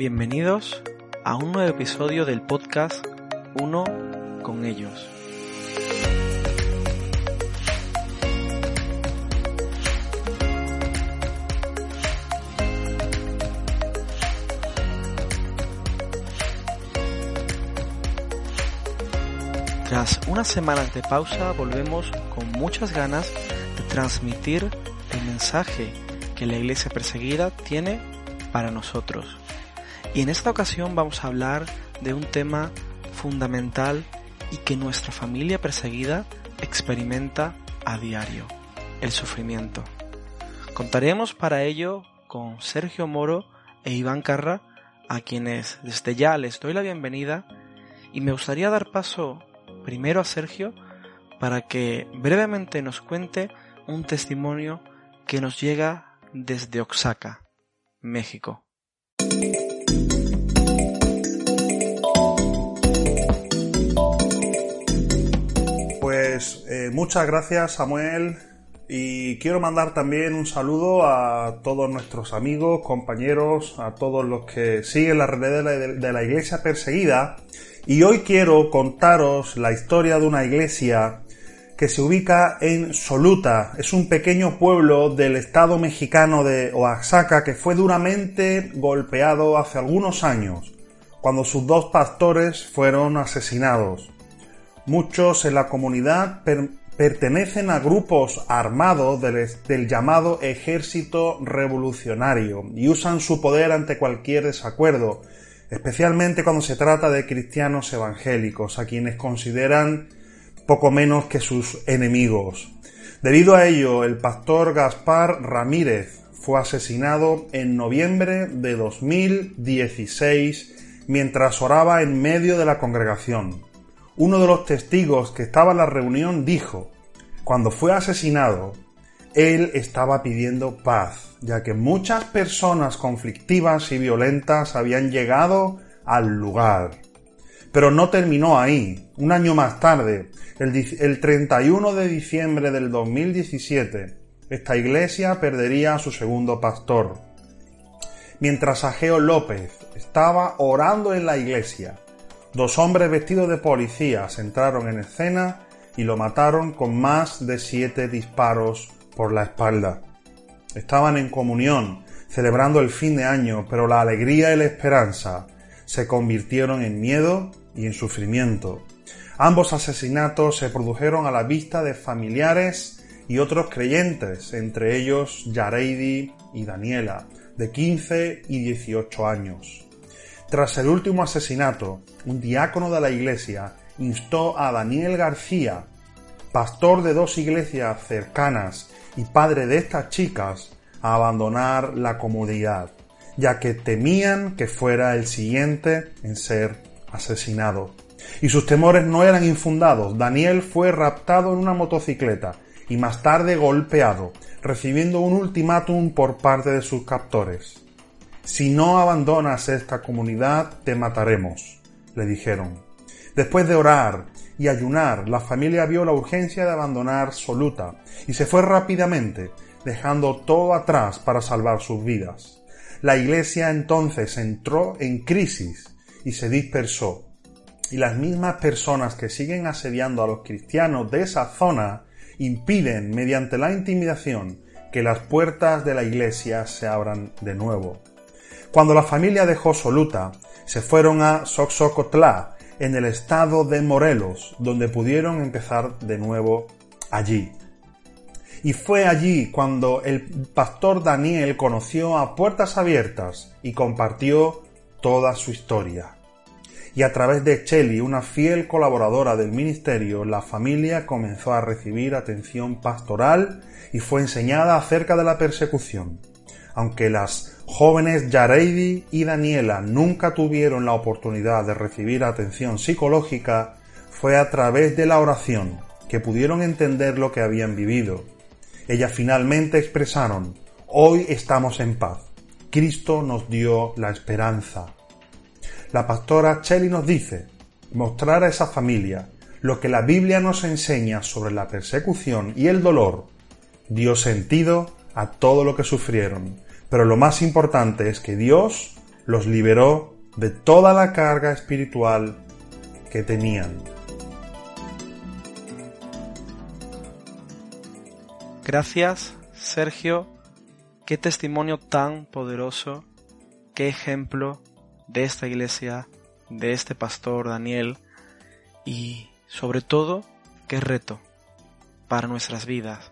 Bienvenidos a un nuevo episodio del podcast Uno con ellos. Tras unas semanas de pausa volvemos con muchas ganas de transmitir el mensaje que la iglesia perseguida tiene para nosotros. Y en esta ocasión vamos a hablar de un tema fundamental y que nuestra familia perseguida experimenta a diario, el sufrimiento. Contaremos para ello con Sergio Moro e Iván Carra, a quienes desde ya les doy la bienvenida y me gustaría dar paso primero a Sergio para que brevemente nos cuente un testimonio que nos llega desde Oaxaca, México. Pues eh, muchas gracias Samuel y quiero mandar también un saludo a todos nuestros amigos, compañeros, a todos los que siguen la red de, de la iglesia perseguida y hoy quiero contaros la historia de una iglesia que se ubica en Soluta. Es un pequeño pueblo del estado mexicano de Oaxaca que fue duramente golpeado hace algunos años, cuando sus dos pastores fueron asesinados. Muchos en la comunidad pertenecen a grupos armados del, del, llamado ejército revolucionario y usan su poder ante cualquier desacuerdo, especialmente cuando se trata de cristianos evangélicos, a quienes consideran poco menos que sus enemigos. Debido a ello, el pastor Gaspar Ramírez fue asesinado en noviembre de 2016 mientras oraba en medio de la congregación. Uno de los testigos que estaba en la reunión dijo, cuando fue asesinado, él estaba pidiendo paz, ya que muchas personas conflictivas y violentas habían llegado al lugar. Pero no terminó ahí. Un año más tarde, el, 31 de diciembre del 2017, esta iglesia perdería a su segundo pastor. Mientras Ageo López estaba orando en la iglesia, dos hombres vestidos de policías entraron en escena y lo mataron con más de siete disparos por la espalda. Estaban en comunión, celebrando el fin de año, pero la alegría y la esperanza se convirtieron en miedo y en sufrimiento. Ambos asesinatos se produjeron a la vista de familiares y otros creyentes, entre ellos Yareidi y Daniela, de 15 y 18 años. Tras el último asesinato, un diácono de la iglesia instó a Daniel García, pastor de dos iglesias cercanas y padre de estas chicas, a abandonar la comunidad, ya que temían que fuera el siguiente en ser asesinado. Y sus temores no eran infundados. Daniel fue raptado en una motocicleta y más tarde golpeado, recibiendo un ultimátum por parte de sus captores. Si no abandonas esta comunidad, te mataremos, le dijeron. Después de orar y ayunar, la familia vio la urgencia de abandonar Soluta y se fue rápidamente, dejando todo atrás para salvar sus vidas. La iglesia entonces entró en crisis y se dispersó. Y las mismas personas que siguen asediando a los cristianos de esa zona impiden, mediante la intimidación, que las puertas de la iglesia se abran de nuevo. Cuando la familia dejó Soluta, se fueron a Soxocotlá, en el estado de Morelos, donde pudieron empezar de nuevo allí. Y fue allí cuando el pastor Daniel conoció a Puertas Abiertas y compartió toda su historia. Y a través de Chelly, una fiel colaboradora del ministerio, la familia comenzó a recibir atención pastoral y fue enseñada acerca de la persecución. Aunque las jóvenes Yareidi y Daniela nunca tuvieron la oportunidad de recibir atención psicológica, fue a través de la oración que pudieron entender lo que habían vivido. Ellas finalmente expresaron, hoy estamos en paz. Cristo nos dio la esperanza. La pastora Shelley nos dice, mostrar a esa familia lo que la Biblia nos enseña sobre la persecución y el dolor dio sentido a todo lo que sufrieron. Pero lo más importante es que Dios los liberó de toda la carga espiritual que tenían. Gracias, Sergio. Qué testimonio tan poderoso, qué ejemplo de esta iglesia, de este pastor Daniel y sobre todo qué reto para nuestras vidas,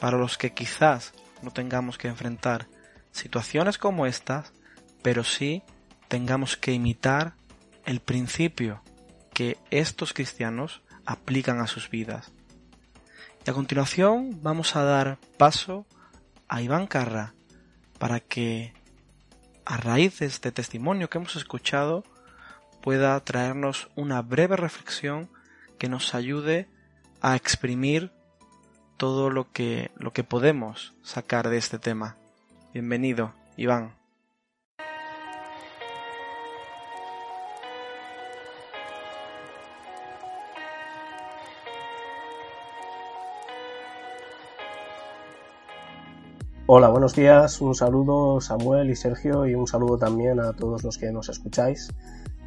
para los que quizás no tengamos que enfrentar situaciones como estas, pero sí tengamos que imitar el principio que estos cristianos aplican a sus vidas. Y a continuación vamos a dar paso a Iván Carra para que a raíz de este testimonio que hemos escuchado pueda traernos una breve reflexión que nos ayude a exprimir todo lo que, lo que podemos sacar de este tema. Bienvenido, Iván. Hola, buenos días. Un saludo Samuel y Sergio y un saludo también a todos los que nos escucháis.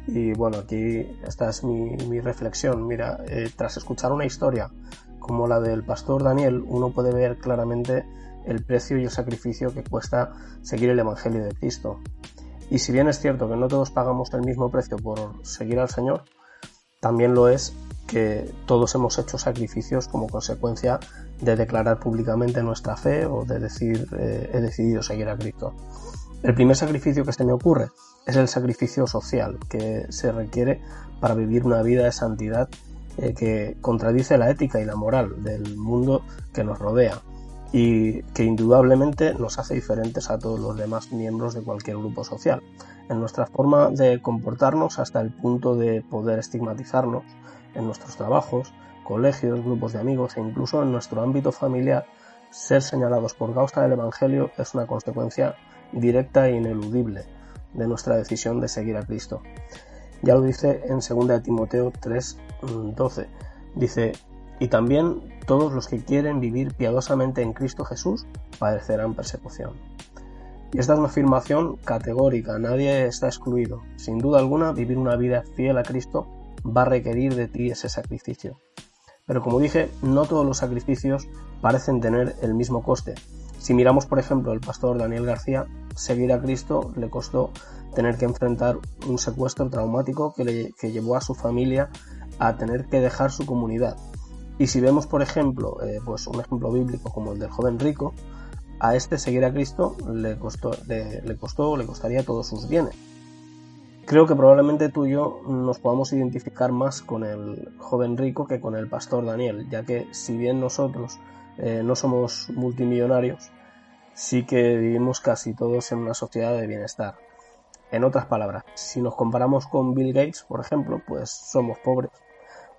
Y bueno, aquí esta es mi, reflexión. Mira, eh, tras escuchar una historia como la del pastor Daniel, uno puede ver claramente el precio y el sacrificio que cuesta seguir el Evangelio de Cristo. Y si bien es cierto que no todos pagamos el mismo precio por seguir al Señor, también lo es que todos hemos hecho sacrificios como consecuencia de declarar públicamente nuestra fe o de decir eh, he decidido seguir a Cristo. El primer sacrificio que se me ocurre es el sacrificio social que se requiere para vivir una vida de santidad eh, que contradice la ética y la moral del mundo que nos rodea y que indudablemente nos hace diferentes a todos los demás miembros de cualquier grupo social. En nuestra forma de comportarnos hasta el punto de poder estigmatizarnos en nuestros trabajos, colegios, grupos de amigos e incluso en nuestro ámbito familiar, ser señalados por causa del Evangelio es una consecuencia directa e ineludible de nuestra decisión de seguir a Cristo. Ya lo dice en 2 Timoteo 3:12. Dice, y también todos los que quieren vivir piadosamente en Cristo Jesús padecerán persecución. Y esta es una afirmación categórica, nadie está excluido. Sin duda alguna, vivir una vida fiel a Cristo va a requerir de ti ese sacrificio. Pero como dije, no todos los sacrificios parecen tener el mismo coste. Si miramos, por ejemplo, el pastor Daniel García, seguir a Cristo le costó tener que enfrentar un secuestro traumático que, le, llevó a su familia a tener que dejar su comunidad. Y si vemos, por ejemplo, eh, pues un ejemplo bíblico como el del joven rico, a este seguir a Cristo le costó, le costó, le costaría todos sus bienes. Creo que probablemente tú y yo nos podamos identificar más con el joven rico que con el pastor Daniel, ya que si bien nosotros eh, no somos multimillonarios, sí que vivimos casi todos en una sociedad de bienestar. En otras palabras, si nos comparamos con Bill Gates, por ejemplo, pues somos pobres,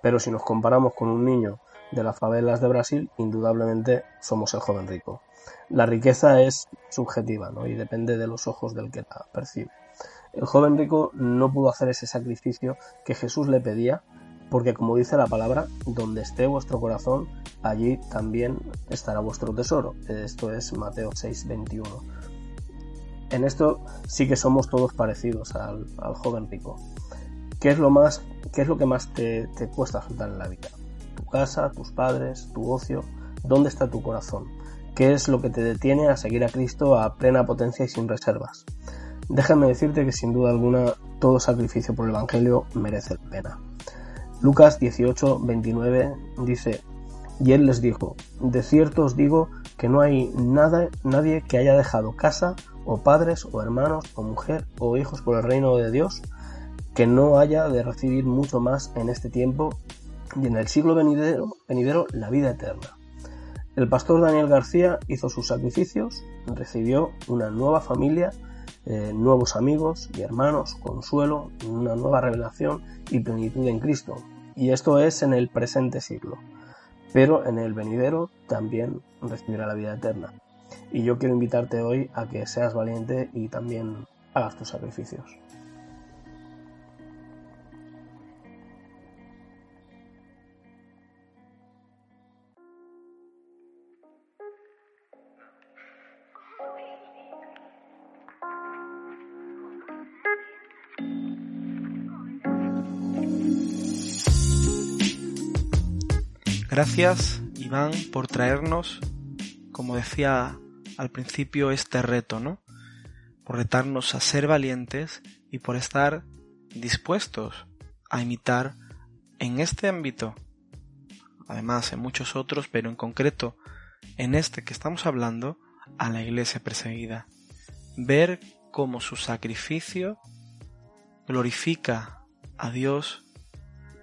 pero si nos comparamos con un niño de las favelas de Brasil, indudablemente somos el joven rico. La riqueza es subjetiva ¿no? y depende de los ojos del que la percibe. El joven rico no pudo hacer ese sacrificio que Jesús le pedía, porque como dice la palabra, donde esté vuestro corazón, allí también estará vuestro tesoro. Esto es Mateo 6, 21. En esto sí que somos todos parecidos al, joven rico. ¿Qué es lo, más, qué es lo que más te, cuesta soltar en la vida? ¿Tu casa, tus padres, tu ocio? ¿Dónde está tu corazón? ¿Qué es lo que te detiene a seguir a Cristo a plena potencia y sin reservas? Déjame decirte que sin duda alguna todo sacrificio por el Evangelio merece pena. Lucas 18, 29 dice, y él les dijo, de cierto os digo que no hay nada, nadie que haya dejado casa, o padres, o hermanos, o mujer, o hijos por el reino de Dios, que no haya de recibir mucho más en este tiempo y en el siglo venidero, venidero la vida eterna. El pastor Daniel García hizo sus sacrificios, recibió una nueva familia, eh, nuevos amigos y hermanos, consuelo, una nueva revelación y plenitud en Cristo. Y esto es en el presente siglo. Pero en el venidero también recibirá la vida eterna. Y yo quiero invitarte hoy a que seas valiente y también hagas tus sacrificios. Gracias, Iván, por traernos, como decía al principio, este reto, ¿no? Por retarnos a ser valientes y por estar dispuestos a imitar en este ámbito, además en muchos otros, pero en concreto en este que estamos hablando, a la iglesia perseguida. Ver cómo su sacrificio glorifica a Dios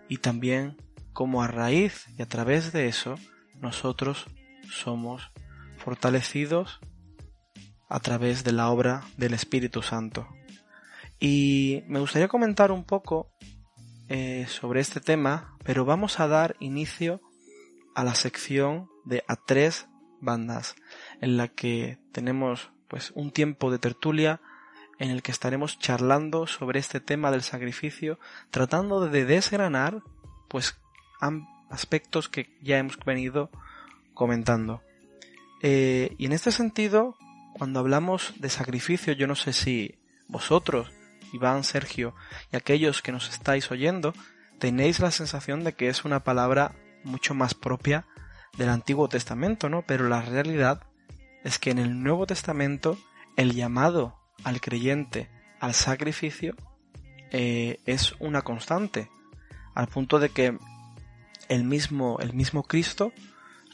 y también cómo a raíz y a través de eso nosotros somos fortalecidos a través de la obra del Espíritu Santo. Y me gustaría comentar un poco eh, sobre este tema, pero vamos a dar inicio a la sección de a tres bandas, en la que tenemos pues un tiempo de tertulia en el que estaremos charlando sobre este tema del sacrificio, tratando de desgranar pues aspectos que ya hemos venido comentando. Eh, y en este sentido, cuando hablamos de sacrificio, yo no sé si vosotros, Iván, Sergio y aquellos que nos estáis oyendo, tenéis la sensación de que es una palabra mucho más propia del Antiguo Testamento, ¿no? Pero la realidad es que en el Nuevo Testamento el llamado al creyente al sacrificio eh, es una constante, al punto de que el mismo, el mismo Cristo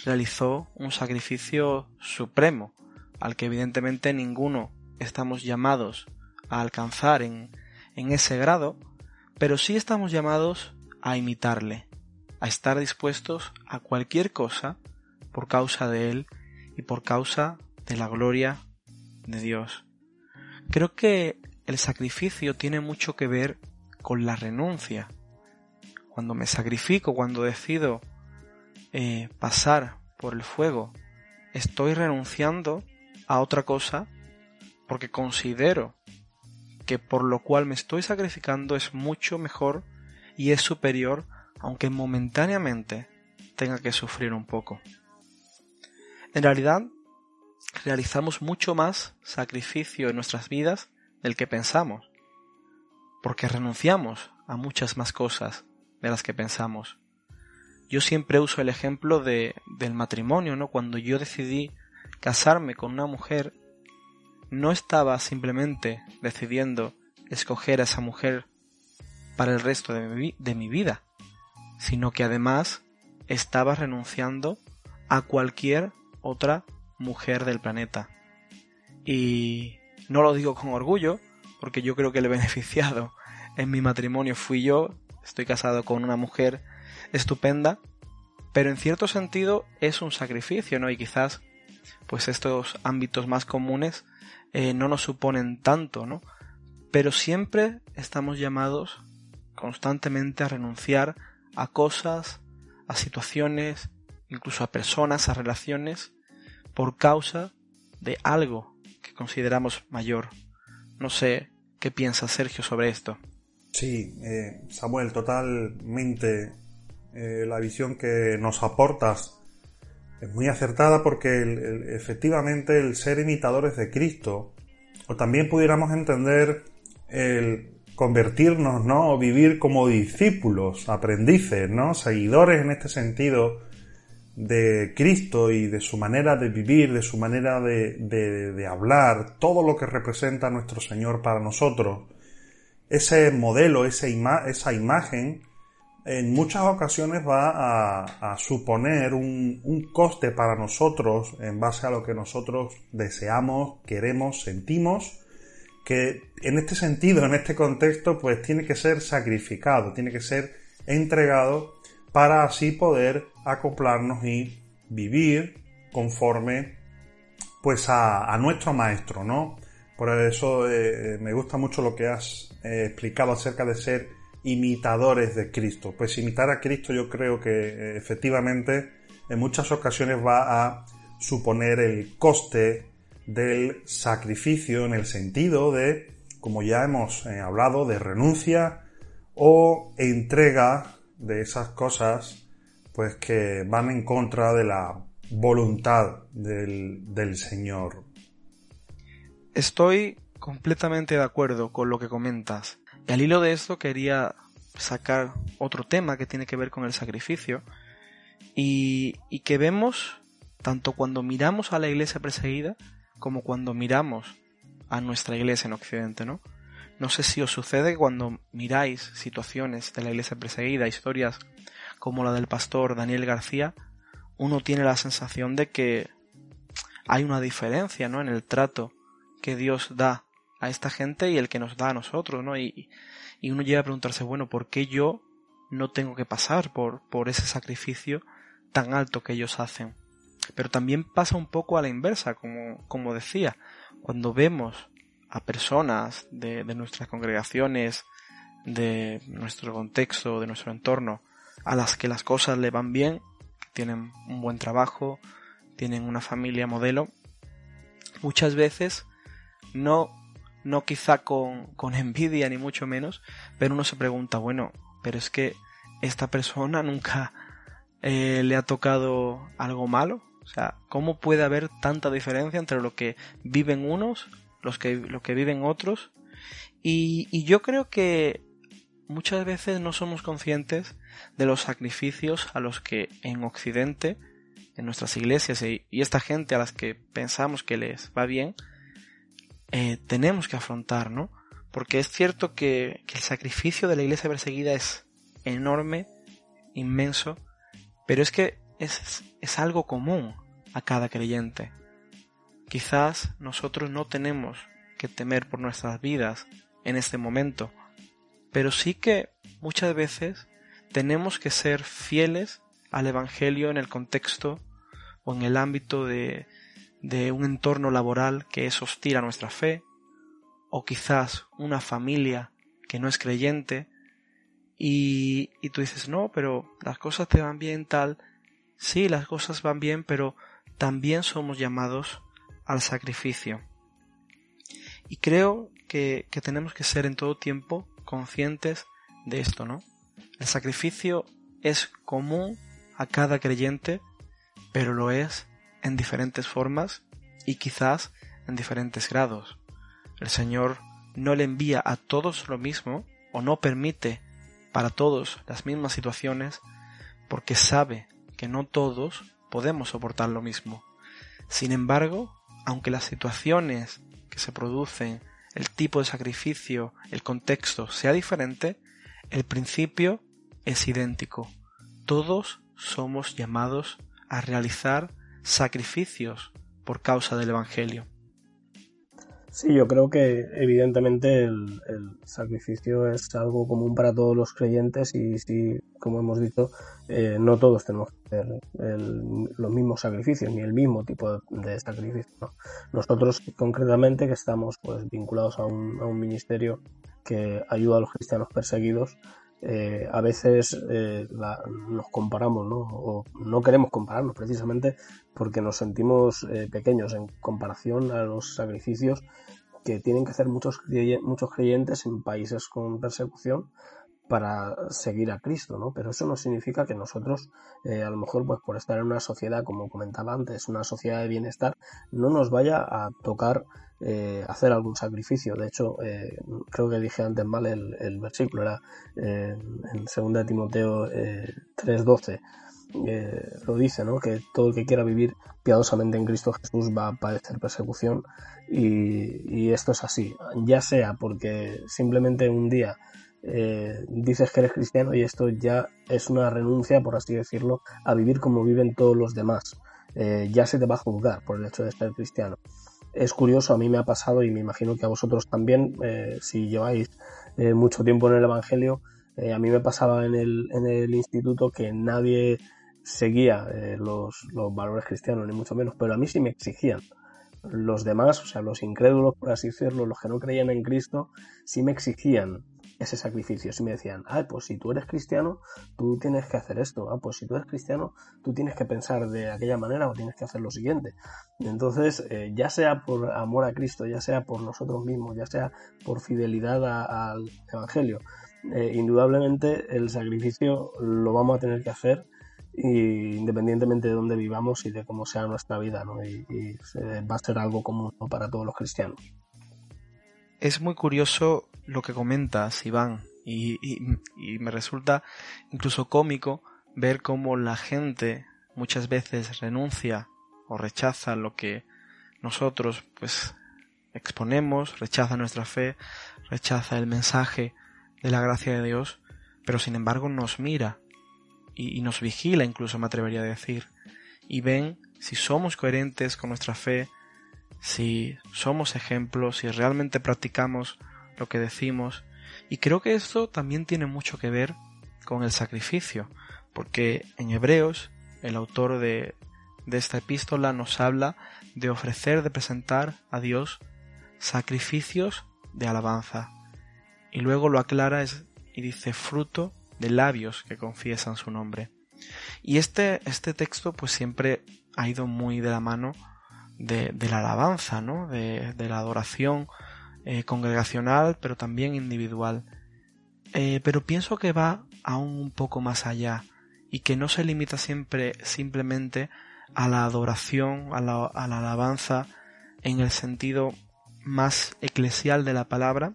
realizó un sacrificio supremo, al que evidentemente ninguno estamos llamados a alcanzar en, en ese grado, pero sí estamos llamados a imitarle, a estar dispuestos a cualquier cosa por causa de Él y por causa de la gloria de Dios. Creo que el sacrificio tiene mucho que ver con la renuncia. Cuando me sacrifico, cuando decido eh, pasar por el fuego, estoy renunciando a otra cosa porque considero que por lo cual me estoy sacrificando es mucho mejor y es superior aunque momentáneamente tenga que sufrir un poco. En realidad, realizamos mucho más sacrificio en nuestras vidas del que pensamos, porque renunciamos a muchas más cosas de las que pensamos. Yo siempre uso el ejemplo de, del matrimonio, ¿no? Cuando yo decidí casarme con una mujer, no estaba simplemente decidiendo escoger a esa mujer para el resto de de mi vida, sino que además estaba renunciando a cualquier otra mujer del planeta. Y no lo digo con orgullo, porque yo creo que el beneficiado en mi matrimonio fui yo, estoy casado con una mujer estupenda, pero en cierto sentido es un sacrificio, ¿no? Y quizás, pues estos ámbitos más comunes eh, no nos suponen tanto, ¿no? Pero siempre estamos llamados constantemente a renunciar a cosas, a situaciones, incluso a personas, a relaciones, por causa de algo que consideramos mayor. No sé qué piensa Sergio sobre esto. Sí, eh, Samuel, totalmente eh, la visión que nos aportas es muy acertada porque efectivamente el ser imitadores de Cristo, o también pudiéramos entender el convertirnos, ¿no? O vivir como discípulos, aprendices, ¿no? Seguidores en este sentido de Cristo y de su manera de vivir, de su manera de, de, hablar, todo lo que representa nuestro Señor para nosotros. Ese modelo, esa, esa imagen, en muchas ocasiones va a, a suponer un, un, coste para nosotros en base a lo que nosotros deseamos, queremos, sentimos que en este sentido, en este contexto, pues tiene que ser sacrificado, tiene que ser entregado para así poder acoplarnos y vivir conforme pues a, nuestro maestro, ¿no? Por eso eh, me gusta mucho lo que has eh, explicado acerca de ser imitadores de Cristo. Pues imitar a Cristo yo creo que eh, efectivamente en muchas ocasiones va a suponer el coste del sacrificio en el sentido de, como ya hemos eh, hablado, de renuncia o entrega de esas cosas pues que van en contra de la voluntad del, del Señor. Estoy completamente de acuerdo con lo que comentas. Y al hilo de esto quería sacar otro tema que tiene que ver con el sacrificio. y, que vemos tanto cuando miramos a la iglesia perseguida como cuando miramos a nuestra iglesia en Occidente, ¿no? No sé si os sucede cuando miráis situaciones de la iglesia perseguida, historias como la del pastor Daniel García, uno tiene la sensación de que hay una diferencia, ¿no? En el trato que Dios da a esta gente y el que nos da a nosotros, ¿no? Y, y uno llega a preguntarse, bueno, ¿por qué yo no tengo que pasar por, por ese sacrificio tan alto que ellos hacen? Pero también pasa un poco a la inversa, como, como decía, cuando vemos a personas de, de nuestras congregaciones, de nuestro contexto, de nuestro entorno, a las que las cosas le van bien, tienen un buen trabajo, tienen una familia modelo, muchas veces no, no quizá con, con envidia ni mucho menos, pero uno se pregunta, bueno, pero es que esta persona nunca eh, le ha tocado algo malo, o sea, ¿cómo puede haber tanta diferencia entre lo que viven unos, los que, lo que viven otros? Y, y yo creo que muchas veces no somos conscientes de los sacrificios a los que en Occidente, en nuestras iglesias y, y esta gente a las que pensamos que les va bien, eh, tenemos que afrontar, ¿no? Porque es cierto que, que el sacrificio de la iglesia perseguida es enorme, inmenso, pero es que es, es algo común a cada creyente. Quizás nosotros no tenemos que temer por nuestras vidas en este momento, pero sí que muchas veces tenemos que ser fieles al Evangelio en el contexto o en el ámbito de, de un entorno laboral que es hostil a nuestra fe, o quizás una familia que no es creyente, y, y tú dices, no, pero las cosas te van bien tal, sí, las cosas van bien, pero también somos llamados al sacrificio. Y creo que, que tenemos que ser en todo tiempo conscientes de esto, ¿no? El sacrificio es común a cada creyente, pero lo es en diferentes formas y quizás en diferentes grados. El Señor no le envía a todos lo mismo o no permite para todos las mismas situaciones porque sabe que no todos podemos soportar lo mismo. Sin embargo, aunque las situaciones que se producen, el tipo de sacrificio, el contexto sea diferente, el principio es idéntico. Todos somos llamados a realizar sacrificios por causa del Evangelio. Sí, yo creo que evidentemente el, sacrificio es algo común para todos los creyentes y sí, como hemos dicho, eh, no todos tenemos que hacer los mismos sacrificios ni el mismo tipo de, sacrificio. Nosotros concretamente que estamos pues vinculados a un, a un ministerio que ayuda a los cristianos perseguidos, eh, a veces eh, nos comparamos, ¿no? O no queremos compararnos precisamente porque nos sentimos eh, pequeños en comparación a los sacrificios que tienen que hacer muchos, muchos creyentes en países con persecución para seguir a Cristo, ¿no? Pero eso no significa que nosotros, a lo mejor, pues por estar en una sociedad, como comentaba antes, una sociedad de bienestar, no nos vaya a tocar eh, hacer algún sacrificio. De hecho, eh, creo que dije antes mal el, versículo, era eh, en 2 Timoteo 3.12. lo dice, ¿no? Que todo el que quiera vivir piadosamente en Cristo Jesús va a padecer persecución y, esto es así, ya sea porque simplemente un día dices que eres cristiano y esto ya es una renuncia, por así decirlo, a vivir como viven todos los demás. ya se te va a juzgar por el hecho de ser cristiano es curioso, a mí me ha pasado y me imagino que a vosotros también, eh, si lleváis eh, mucho tiempo en el Evangelio, eh, a mí me pasaba en el, en el instituto que nadie seguía los, los valores cristianos, ni mucho menos, pero a mí sí me exigían. Los demás, o sea, los incrédulos, por así decirlo, los que no creían en Cristo, sí me exigían ese sacrificio. Si me decían, ah, pues si tú eres cristiano, tú tienes que hacer esto. Ah, pues si tú eres cristiano, tú tienes que pensar de aquella manera o tienes que hacer lo siguiente. Entonces, eh, ya sea por amor a Cristo, ya sea por nosotros mismos, ya sea por fidelidad al Evangelio, eh, indudablemente el sacrificio lo vamos a tener que hacer independientemente de dónde vivamos y de cómo sea nuestra vida, ¿no? y, va a ser algo común para todos los cristianos. Es muy curioso lo que comentas, Iván, y, me resulta incluso cómico ver cómo la gente muchas veces renuncia o rechaza lo que nosotros pues exponemos, rechaza nuestra fe, rechaza el mensaje de la gracia de Dios, pero sin embargo nos mira y, nos vigila incluso me atrevería a decir, y ven si somos coherentes con nuestra fe, si somos ejemplos, si realmente practicamos lo que decimos, y creo que esto también tiene mucho que ver con el sacrificio, porque en Hebreos el autor de, de esta epístola nos habla de ofrecer, de presentar a Dios sacrificios de alabanza. Y luego lo aclara y dice fruto de labios que confiesan su nombre. Y este, este texto pues siempre ha ido muy de la mano de, la alabanza, ¿no? de, de la adoración eh, congregacional, pero también individual. Eh, pero pienso que va aún un poco más allá y que no se limita siempre simplemente a la adoración, a la, a la alabanza en el sentido más eclesial de la palabra,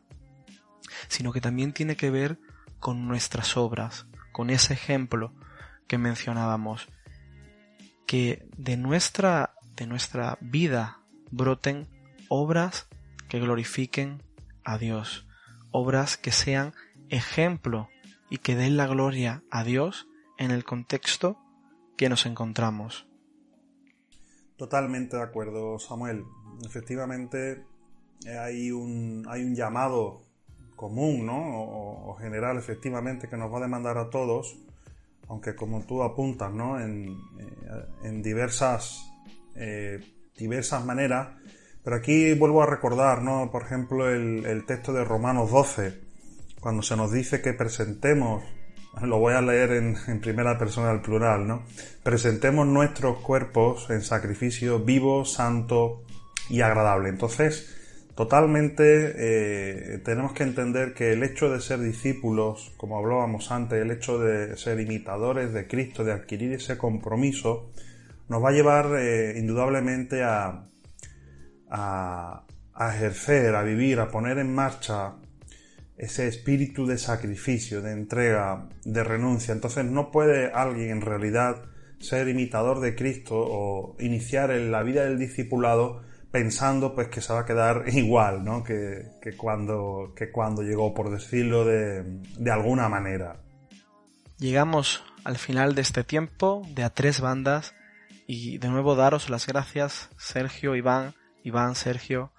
sino que también tiene que ver con nuestras obras, con ese ejemplo que mencionábamos, que de nuestra, de nuestra vida broten obras que glorifiquen a Dios, obras que sean ejemplo y que den la gloria a Dios en el contexto que nos encontramos. Totalmente de acuerdo, Samuel. Efectivamente, hay un, hay un llamado común, ¿no? O, general, efectivamente, que nos va a demandar a todos, aunque como tú apuntas, ¿no? En, eh, diversas, eh, diversas maneras. Pero aquí vuelvo a recordar, ¿no? Por ejemplo, el, texto de Romanos 12, cuando se nos dice que presentemos, lo voy a leer en, primera persona al plural, ¿no? Presentemos nuestros cuerpos en sacrificio vivo, santo y agradable. Entonces, Totalmente eh, tenemos que entender que el hecho de ser discípulos, como hablábamos antes, el hecho de ser imitadores de Cristo, de adquirir ese compromiso, nos va a llevar eh, indudablemente a, a, ejercer, a vivir, a poner en marcha ese espíritu de sacrificio, de entrega, de renuncia. Entonces no puede alguien en realidad ser imitador de Cristo o iniciar en la vida del discipulado pensando pues que se va a quedar igual, ¿no? Que, cuando, que cuando llegó, por decirlo de, de alguna manera. Llegamos al final de este tiempo de a tres bandas y de nuevo daros las gracias Sergio, Iván, Iván, Sergio,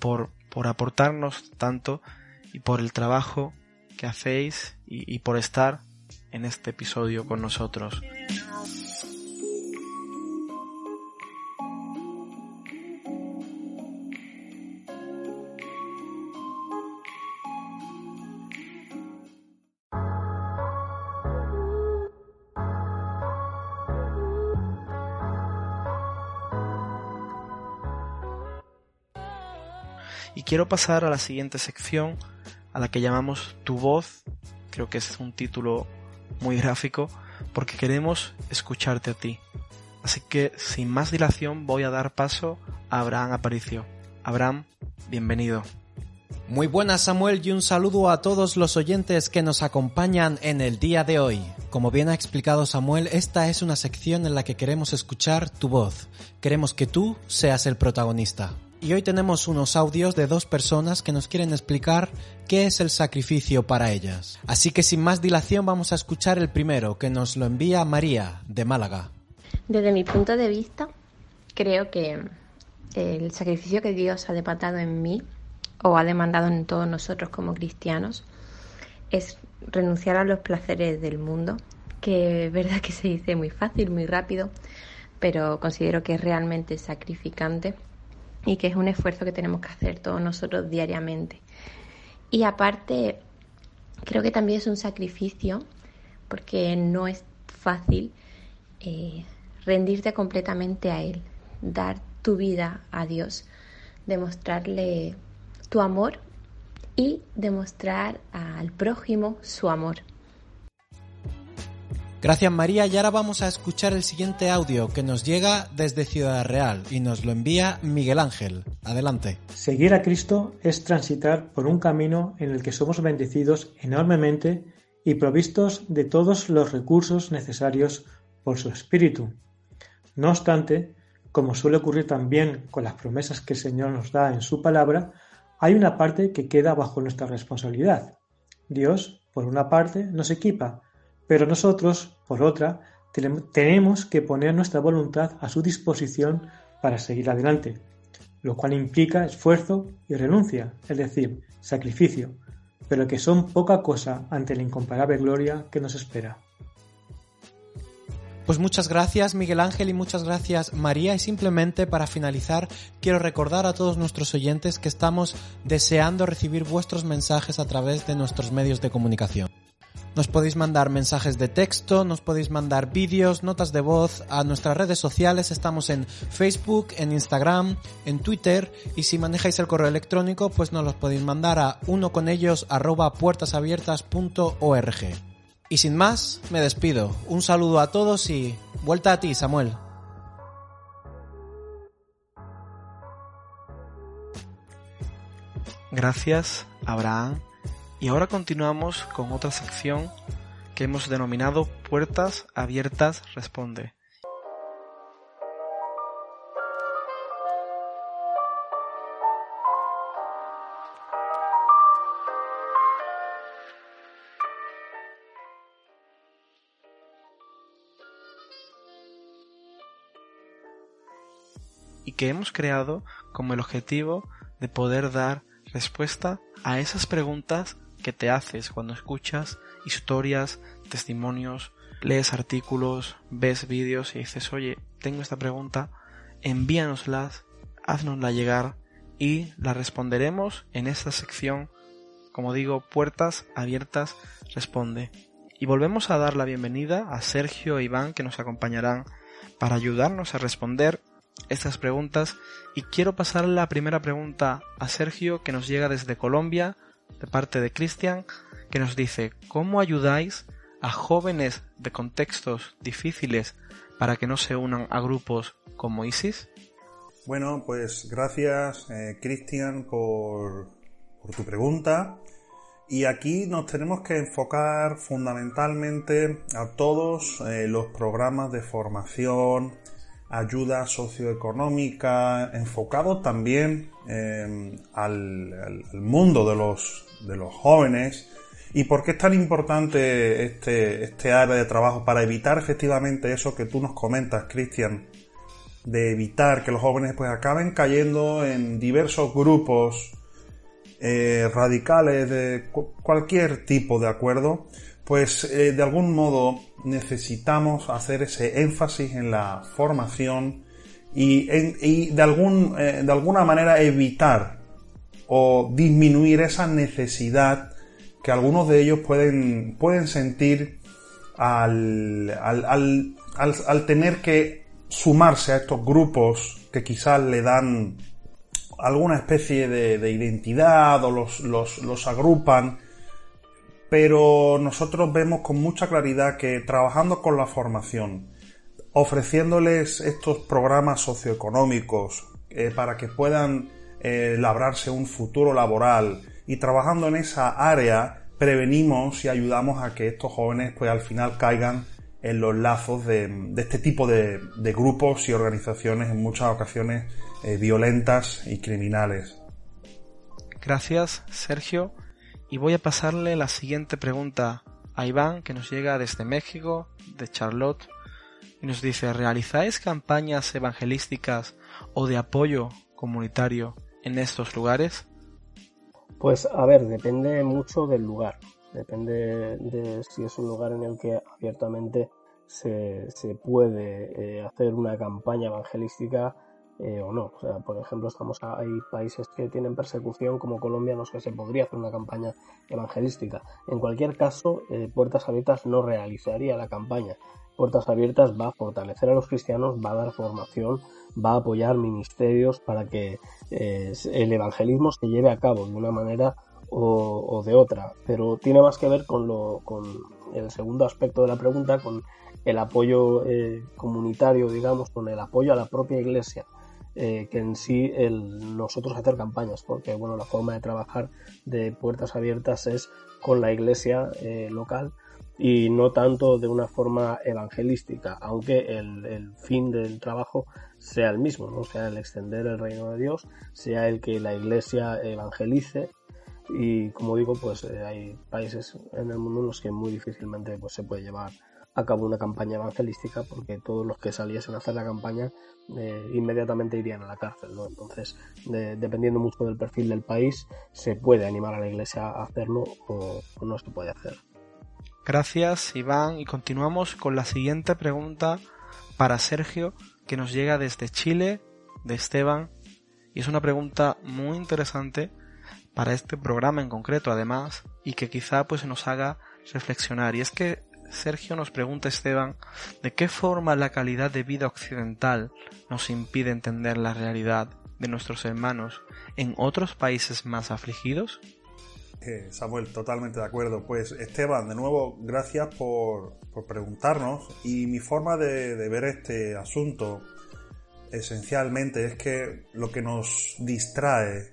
por, por aportarnos tanto y por el trabajo que hacéis y por estar en este episodio con nosotros. Quiero pasar a la siguiente sección, a la que llamamos Tu voz. Creo que es un título muy gráfico, porque queremos escucharte a ti. Así que, sin más dilación, voy a dar paso a Abraham Aparicio. Abraham, bienvenido. Muy buenas Samuel y un saludo a todos los oyentes que nos acompañan en el día de hoy. Como bien ha explicado Samuel, esta es una sección en la que queremos escuchar tu voz. Queremos que tú seas el protagonista. Y hoy tenemos unos audios de dos personas que nos quieren explicar qué es el sacrificio para ellas. Así que sin más dilación vamos a escuchar el primero, que nos lo envía María, de Málaga. Desde mi punto de vista, creo que el sacrificio que Dios ha demandado en mí, o ha demandado en todos nosotros como cristianos, es renunciar a los placeres del mundo, que es verdad que se dice muy fácil, muy rápido, pero considero que es realmente sacrificante y que es un esfuerzo que tenemos que hacer todos nosotros diariamente. Y aparte, creo que también es un sacrificio porque no es fácil eh, rendirte completamente a Él, dar tu vida a Dios, demostrarle tu amor y demostrar al prójimo su amor. Gracias María y ahora vamos a escuchar el siguiente audio que nos llega desde Ciudad Real y nos lo envía Miguel Ángel. Adelante. Seguir a Cristo es transitar por un camino en el que somos bendecidos enormemente y provistos de todos los recursos necesarios por su Espíritu. No obstante, como suele ocurrir también con las promesas que el Señor nos da en su palabra, hay una parte que queda bajo nuestra responsabilidad. Dios, por una parte, nos equipa, pero nosotros, por otra, tenemos que poner nuestra voluntad a su disposición para seguir adelante, lo cual implica esfuerzo y renuncia, es decir, sacrificio, pero que son poca cosa ante la incomparable gloria que nos espera. Pues muchas gracias Miguel Ángel y muchas gracias María y simplemente para finalizar quiero recordar a todos nuestros oyentes que estamos deseando recibir vuestros mensajes a través de nuestros medios de comunicación. Nos podéis mandar mensajes de texto, nos podéis mandar vídeos, notas de voz a nuestras redes sociales. Estamos en Facebook, en Instagram, en Twitter y si manejáis el correo electrónico pues nos los podéis mandar a unoconellos@puertasabiertas.org. Y sin más, me despido. Un saludo a todos y vuelta a ti, Samuel. Gracias, Abraham. Y ahora continuamos con otra sección que hemos denominado Puertas Abiertas Responde. y que hemos creado como el objetivo de poder dar respuesta a esas preguntas que te haces cuando escuchas historias, testimonios, lees artículos, ves vídeos y dices, oye, tengo esta pregunta, envíanoslas, haznosla llegar y la responderemos en esta sección, como digo, puertas abiertas responde. Y volvemos a dar la bienvenida a Sergio e Iván que nos acompañarán para ayudarnos a responder estas preguntas. Y quiero pasar la primera pregunta a Sergio que nos llega desde Colombia de parte de Cristian que nos dice ¿cómo ayudáis a jóvenes de contextos difíciles para que no se unan a grupos como ISIS? Bueno, pues gracias eh, Cristian por, por tu pregunta. Y aquí nos tenemos que enfocar fundamentalmente a todos eh, los programas de formación, ayuda socioeconómica, enfocado también em, al, mundo de los, de los jóvenes. ¿Y por qué es tan importante este, este área de trabajo para evitar efectivamente eso que tú nos comentas, Cristian? De evitar que los jóvenes pues acaben cayendo en diversos grupos eh, radicales de cualquier tipo de acuerdo pues eh, de algún modo necesitamos hacer ese énfasis en la formación y, de, algún, eh, de alguna manera evitar o disminuir esa necesidad que algunos de ellos pueden, pueden sentir al, al, tener que sumarse a estos grupos que quizás le dan alguna especie de, identidad o los, los agrupan pero nosotros vemos con mucha claridad que trabajando con la formación, ofreciéndoles estos programas socioeconómicos eh, para que puedan eh, labrarse un futuro laboral y trabajando en esa área, prevenimos y ayudamos a que estos jóvenes pues al final caigan en los lazos de, este tipo de, grupos y organizaciones en muchas ocasiones eh, violentas y criminales. Gracias, Sergio. Y voy a pasarle la siguiente pregunta a Iván, que nos llega desde México, de Charlotte, y nos dice, ¿realizáis campañas evangelísticas o de apoyo comunitario en estos lugares? Pues a ver, depende mucho del lugar. Depende de si es un lugar en el que abiertamente se, puede eh, hacer una campaña evangelística eh, o no. O sea, por ejemplo, estamos hay países que tienen persecución como Colombia en los que se podría hacer una campaña evangelística. En cualquier caso, eh, Puertas Abiertas no realizaría la campaña. Puertas Abiertas va a fortalecer a los cristianos, va a dar formación, va a apoyar ministerios para que eh, el evangelismo se lleve a cabo de una manera o, de otra. Pero tiene más que ver con, lo, con el segundo aspecto de la pregunta, con el apoyo comunitario, digamos, con el apoyo a la propia iglesia eh, que en sí el, nosotros hacer campañas, porque bueno, la forma de trabajar de puertas abiertas es con la iglesia eh, local y no tanto de una forma evangelística, aunque el, fin del trabajo sea el mismo, ¿no? sea el extender el reino de Dios, sea el que la iglesia evangelice y como digo, pues eh, hay países en el mundo en los que muy difícilmente pues, se puede llevar a cabo una campaña evangelística porque todos los que saliesen a hacer la campaña eh, inmediatamente irían a la cárcel. ¿no? Entonces, dependiendo mucho del perfil del país, se puede animar a la iglesia a hacerlo o no se puede hacer. Gracias, Iván. Y continuamos con la siguiente pregunta para Sergio, que nos llega desde Chile, de Esteban. Y es una pregunta muy interesante para este programa en concreto, además, y que quizá pues nos haga reflexionar. Y es que Sergio nos pregunta, Esteban, ¿de qué forma la calidad de vida occidental nos impide entender la realidad de nuestros hermanos en otros países más afligidos? Samuel, totalmente de acuerdo. Pues Esteban, de nuevo, gracias por, preguntarnos. Y mi forma de, ver este asunto esencialmente es que lo que nos distrae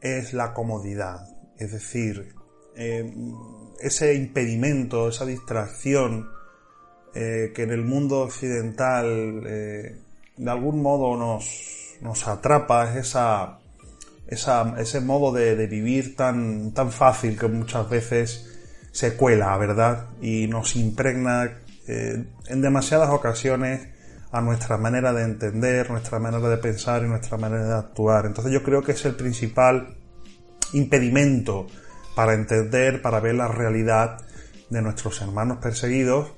es la comodidad. Es decir, eh, ese impedimento, esa distracción eh, que en el mundo occidental eh, de algún modo nos, nos atrapa, es esa ese modo de, vivir tan, tan fácil que muchas veces se cuela, ¿verdad? Y nos impregna eh, en demasiadas ocasiones a nuestra manera de entender, nuestra manera de pensar y nuestra manera de actuar. Entonces yo creo que es el principal impedimento para entender, para ver la realidad de nuestros hermanos perseguidos.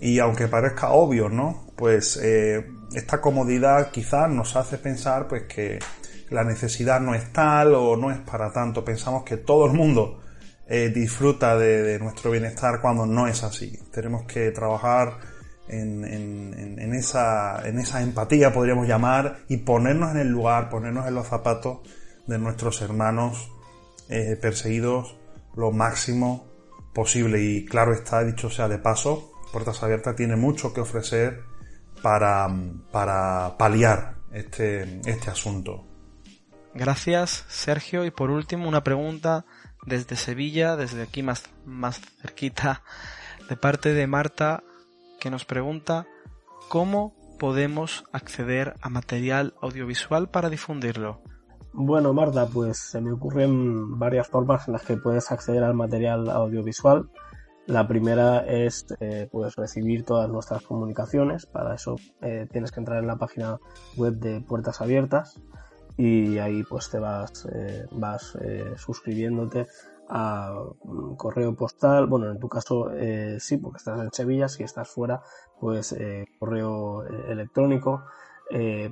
Y aunque parezca obvio, ¿no? Pues eh, esta comodidad quizás nos hace pensar pues que la necesidad no es tal o no es para tanto. Pensamos que todo el mundo eh, disfruta de, nuestro bienestar cuando no es así. Tenemos que trabajar en, esa, en esa empatía, podríamos llamar, y ponernos en el lugar, ponernos en los zapatos de nuestros hermanos eh, perseguidos lo máximo posible. Y claro está, dicho sea de paso, Puertas Abiertas tiene mucho que ofrecer para, para paliar este, este asunto. Gracias, Sergio. Y por último, una pregunta desde Sevilla, desde aquí más, más cerquita, de parte de Marta, que nos pregunta cómo podemos acceder a material audiovisual para difundirlo. Bueno, Marta, pues se me ocurren varias formas en las que puedes acceder al material audiovisual. La primera es eh, pues recibir todas nuestras comunicaciones. Para eso eh, tienes que entrar en la página web de Puertas Abiertas y ahí pues te vas, eh, vas eh, suscribiéndote a correo postal, bueno en tu caso sí porque estás en Sevilla, si estás fuera pues correo electrónico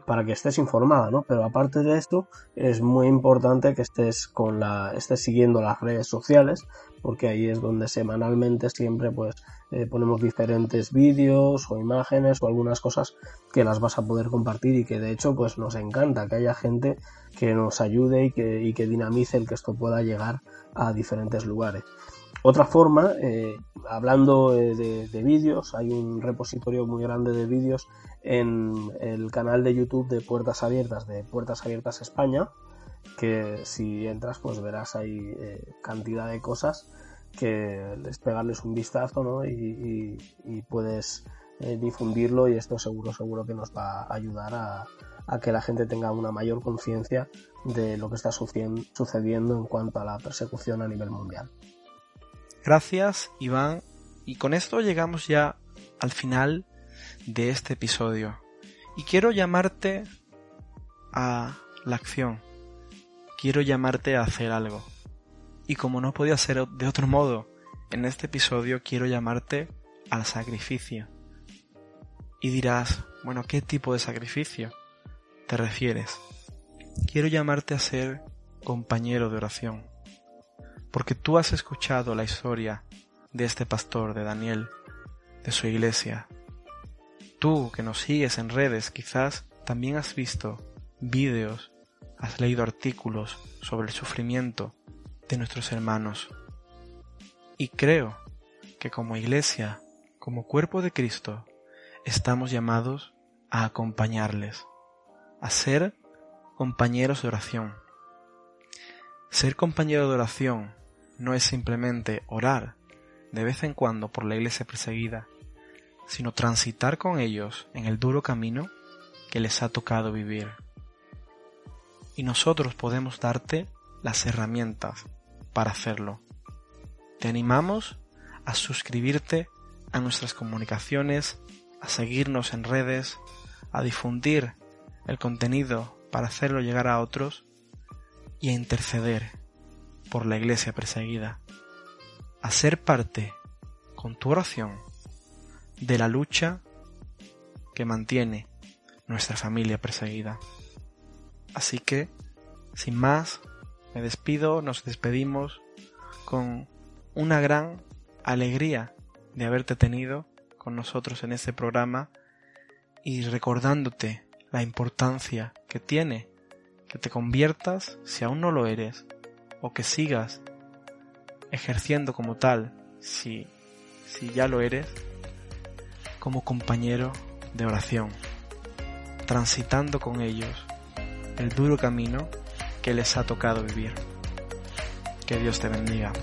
para que estés informada, ¿no? Pero aparte de esto es muy importante que estés con la estés siguiendo las redes sociales porque ahí es donde semanalmente siempre pues eh, ponemos diferentes vídeos o imágenes o algunas cosas que las vas a poder compartir y que de hecho pues nos encanta que haya gente que nos ayude y que, y que dinamice el que esto pueda llegar a diferentes lugares. Otra forma, eh, hablando eh, de, de vídeos, hay un repositorio muy grande de vídeos en el canal de YouTube de Puertas Abiertas, de Puertas Abiertas España, que si entras pues verás ahí eh, cantidad de cosas que les pegarles un vistazo ¿no? y, puedes eh, difundirlo y esto seguro seguro que nos va a ayudar a, que la gente tenga una mayor conciencia de lo que está sucediendo en cuanto a la persecución a nivel mundial. Gracias Iván y con esto llegamos ya al final de este episodio y quiero llamarte a la acción quiero llamarte a hacer algo. Y como no podía ser de otro modo, en este episodio quiero llamarte al sacrificio. Y dirás, bueno, ¿qué tipo de sacrificio te refieres? Quiero llamarte a ser compañero de oración. Porque tú has escuchado la historia de este pastor, de Daniel, de su iglesia. Tú que nos sigues en redes quizás también has visto vídeos has leído artículos sobre el sufrimiento de nuestros hermanos. Y creo que como iglesia, como cuerpo de Cristo, estamos llamados a acompañarles, a ser compañeros de oración. Ser compañero de oración no es simplemente orar de vez en cuando por la iglesia perseguida, sino transitar con ellos en el duro camino que les ha tocado vivir. Y nosotros podemos darte las herramientas para hacerlo. Te animamos a suscribirte a nuestras comunicaciones, a seguirnos en redes, a difundir el contenido para hacerlo llegar a otros y a interceder por la iglesia perseguida, a ser parte con tu oración de la lucha que mantiene nuestra familia perseguida. Así que, sin más, me despido, nos despedimos con una gran alegría de haberte tenido con nosotros en este programa y recordándote la importancia que tiene que te conviertas, si aún no lo eres, o que sigas ejerciendo como tal, si, si ya lo eres, como compañero de oración, transitando con ellos el duro camino que les ha tocado vivir. Que Dios te bendiga.